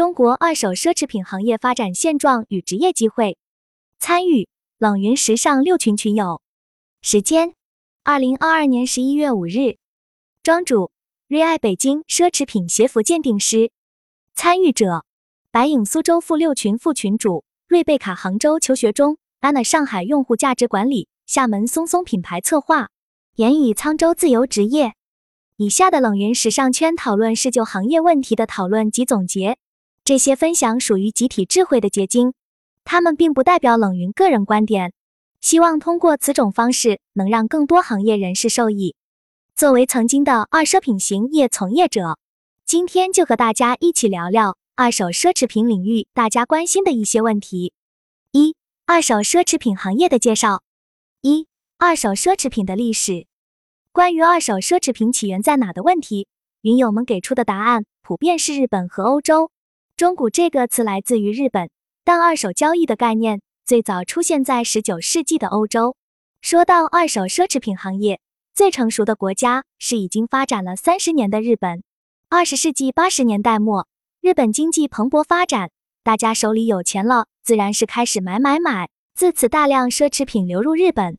中国二手奢侈品行业发展现状与职业机会。参与冷云时尚六群群友。时间：二零二二年十一月五日。庄主：瑞爱北京奢侈品鞋服鉴定师。参与者：白影苏州副六群副群主，瑞贝卡杭州求学中，安娜上海用户价值管理，厦门松松品牌策划，言语沧州自由职业。以下的冷云时尚圈讨论是就行业问题的讨论及总结。这些分享属于集体智慧的结晶，他们并不代表冷云个人观点。希望通过此种方式，能让更多行业人士受益。作为曾经的二奢品行业从业者，今天就和大家一起聊聊二手奢侈品领域大家关心的一些问题。一、二手奢侈品行业的介绍。一、二手奢侈品的历史。关于二手奢侈品起源在哪的问题，云友们给出的答案普遍是日本和欧洲。中古这个词来自于日本，但二手交易的概念最早出现在十九世纪的欧洲。说到二手奢侈品行业，最成熟的国家是已经发展了三十年的日本。二十世纪八十年代末，日本经济蓬勃发展，大家手里有钱了，自然是开始买买买，自此大量奢侈品流入日本。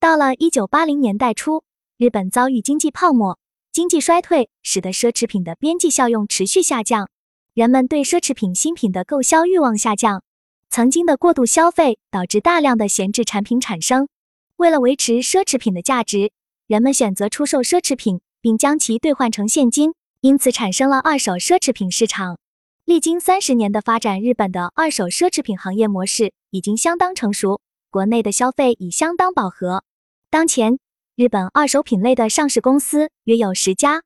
到了一九八零年代初，日本遭遇经济泡沫，经济衰退使得奢侈品的边际效用持续下降。人们对奢侈品新品的购销欲望下降，曾经的过度消费导致大量的闲置产品产生。为了维持奢侈品的价值，人们选择出售奢侈品，并将其兑换成现金，因此产生了二手奢侈品市场。历经三十年的发展，日本的二手奢侈品行业模式已经相当成熟，国内的消费已相当饱和。当前，日本二手品类的上市公司约有十家。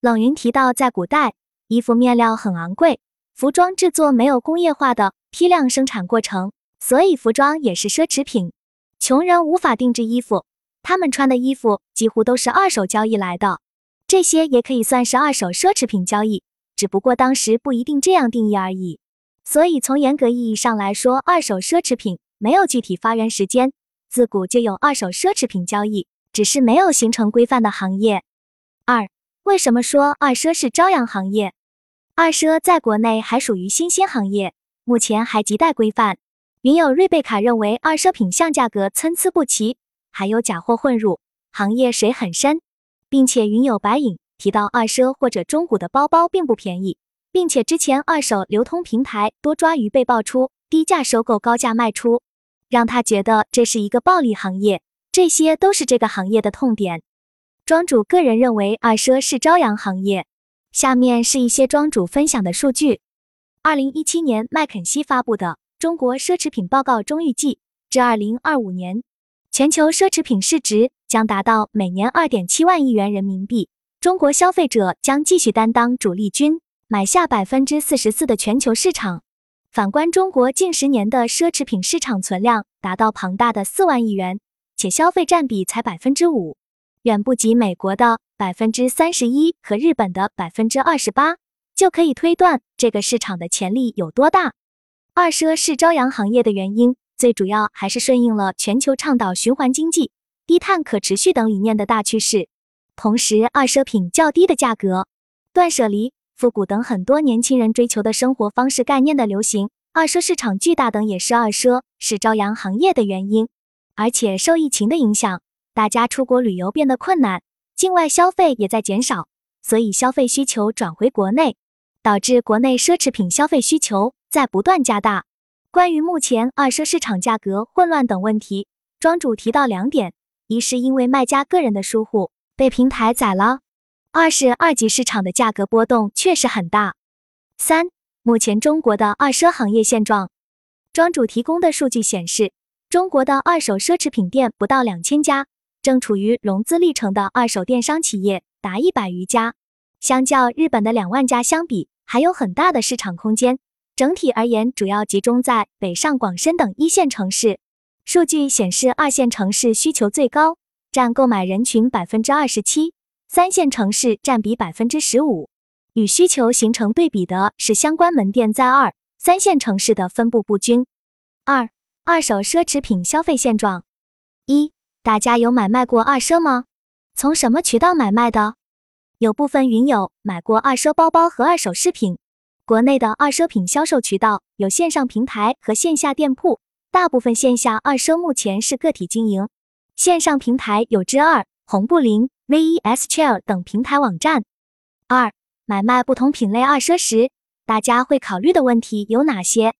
冷云提到，在古代。衣服面料很昂贵，服装制作没有工业化的批量生产过程，所以服装也是奢侈品。穷人无法定制衣服，他们穿的衣服几乎都是二手交易来的，这些也可以算是二手奢侈品交易，只不过当时不一定这样定义而已。所以从严格意义上来说，二手奢侈品没有具体发源时间，自古就有二手奢侈品交易，只是没有形成规范的行业。二，为什么说二奢是朝阳行业？二奢在国内还属于新兴行业，目前还亟待规范。云友瑞贝卡认为，二奢品相价格参差不齐，还有假货混入，行业水很深。并且云友白影提到，二奢或者中古的包包并不便宜，并且之前二手流通平台多抓鱼被爆出低价收购、高价卖出，让他觉得这是一个暴利行业。这些都是这个行业的痛点。庄主个人认为，二奢是朝阳行业。下面是一些庄主分享的数据。二零一七年麦肯锡发布的《中国奢侈品报告》中预计，至二零二五年，全球奢侈品市值将达到每年二点七万亿元人民币。中国消费者将继续担当主力军，买下百分之四十四的全球市场。反观中国近十年的奢侈品市场存量达到庞大的四万亿元，且消费占比才百分之五，远不及美国的。百分之三十一和日本的百分之二十八，就可以推断这个市场的潜力有多大。二奢是朝阳行业的原因，最主要还是顺应了全球倡导循环经济、低碳可持续等理念的大趋势。同时，二奢品较低的价格、断舍离、复古等很多年轻人追求的生活方式概念的流行，二奢市场巨大等也是二奢是朝阳行业的原因。而且受疫情的影响，大家出国旅游变得困难。境外消费也在减少，所以消费需求转回国内，导致国内奢侈品消费需求在不断加大。关于目前二奢市场价格混乱等问题，庄主提到两点：一是因为卖家个人的疏忽被平台宰了；二是二级市场的价格波动确实很大。三、目前中国的二奢行业现状，庄主提供的数据显示，中国的二手奢侈品店不到两千家。正处于融资历程的二手电商企业达一百余家，相较日本的两万家相比，还有很大的市场空间。整体而言，主要集中在北上广深等一线城市。数据显示，二线城市需求最高，占购买人群百分之二十七；三线城市占比百分之十五。与需求形成对比的是，相关门店在二三线城市的分布不均。二、二手奢侈品消费现状一。大家有买卖过二奢吗？从什么渠道买卖的？有部分云友买过二奢包包和二手饰品，国内的二奢品销售渠道有线上平台和线下店铺，大部分线下二奢目前是个体经营，线上平台有之二、红布林、VES Chair 等平台网站。二、买卖不同品类二奢时，大家会考虑的问题有哪些？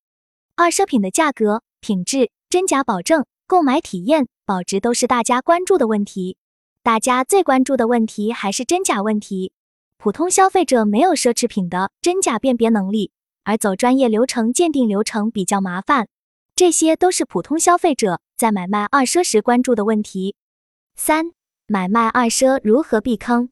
二奢品的价格、品质、真假保证、购买体验、保值都是大家关注的问题。大家最关注的问题还是真假问题。普通消费者没有奢侈品的真假辨别能力，而走专业流程鉴定流程比较麻烦，这些都是普通消费者在买卖二奢时关注的问题。三、买卖二奢如何避坑？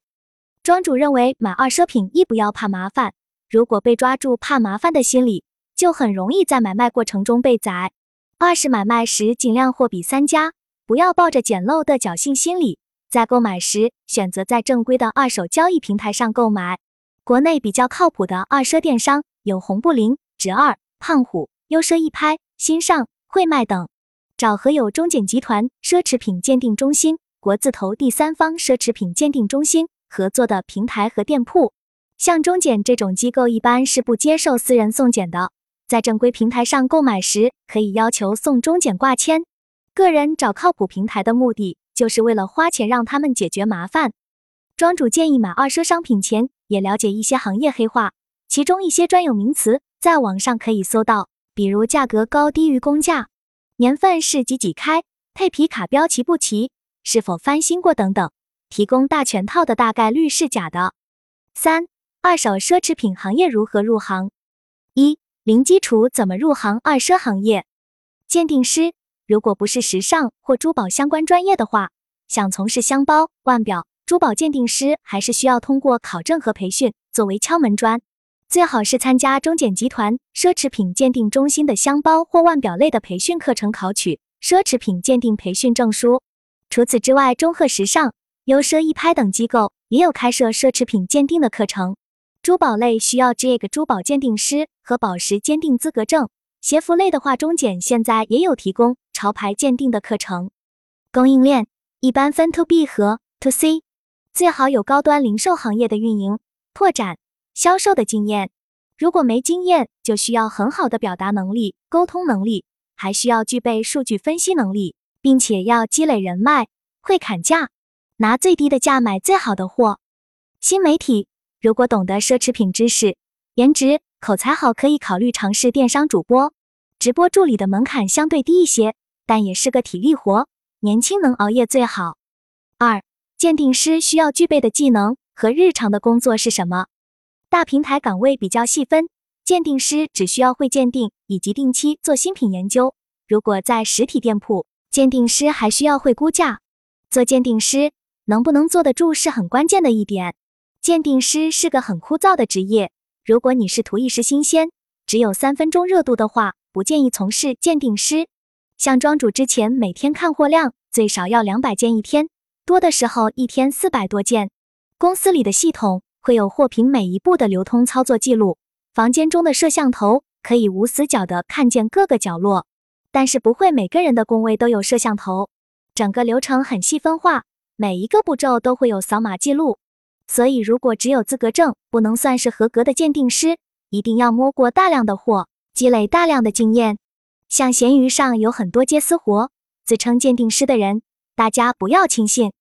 庄主认为买二奢品一不要怕麻烦，如果被抓住怕麻烦的心理，就很容易在买卖过程中被宰。二是买卖时尽量货比三家，不要抱着捡漏的侥幸心理。在购买时，选择在正规的二手交易平台上购买。国内比较靠谱的二奢电商有红布林、直二、胖虎、优奢一拍、新上、汇卖等。找和有中检集团奢侈品鉴定中心、国字头第三方奢侈品鉴定中心合作的平台和店铺。像中检这种机构，一般是不接受私人送检的。在正规平台上购买时，可以要求送中检挂签。个人找靠谱平台的目的。就是为了花钱让他们解决麻烦。庄主建议买二奢商品前，也了解一些行业黑话，其中一些专有名词在网上可以搜到，比如价格高低于公价、年份是几几开、配皮卡标齐不齐、是否翻新过等等，提供大全套的大概率是假的。三、二手奢侈品行业如何入行？一、零基础怎么入行二奢行业？鉴定师。如果不是时尚或珠宝相关专业的话，想从事箱包、腕表、珠宝鉴定师，还是需要通过考证和培训作为敲门砖。最好是参加中检集团奢侈品鉴定中心的箱包或腕表类的培训课程，考取奢侈品鉴定培训证书。除此之外，中赫时尚、优奢一拍等机构也有开设奢侈品鉴定的课程。珠宝类需要 JAG 珠宝鉴定师和宝石鉴定资格证。鞋服类的话，中检现在也有提供潮牌鉴定的课程。供应链一般分 to B 和 to C，最好有高端零售行业的运营、拓展、销售的经验。如果没经验，就需要很好的表达能力、沟通能力，还需要具备数据分析能力，并且要积累人脉，会砍价，拿最低的价买最好的货。新媒体如果懂得奢侈品知识、颜值、口才好，可以考虑尝试电商主播。直播助理的门槛相对低一些，但也是个体力活，年轻能熬夜最好。二、鉴定师需要具备的技能和日常的工作是什么？大平台岗位比较细分，鉴定师只需要会鉴定以及定期做新品研究。如果在实体店铺，鉴定师还需要会估价。做鉴定师能不能坐得住是很关键的一点。鉴定师是个很枯燥的职业，如果你是图一时新鲜，只有三分钟热度的话。不建议从事鉴定师。像庄主之前每天看货量最少要两百件一天，多的时候一天四百多件。公司里的系统会有货品每一步的流通操作记录，房间中的摄像头可以无死角的看见各个角落，但是不会每个人的工位都有摄像头。整个流程很细分化，每一个步骤都会有扫码记录。所以如果只有资格证，不能算是合格的鉴定师，一定要摸过大量的货。积累大量的经验，像闲鱼上有很多接私活，自称鉴定师的人，大家不要轻信。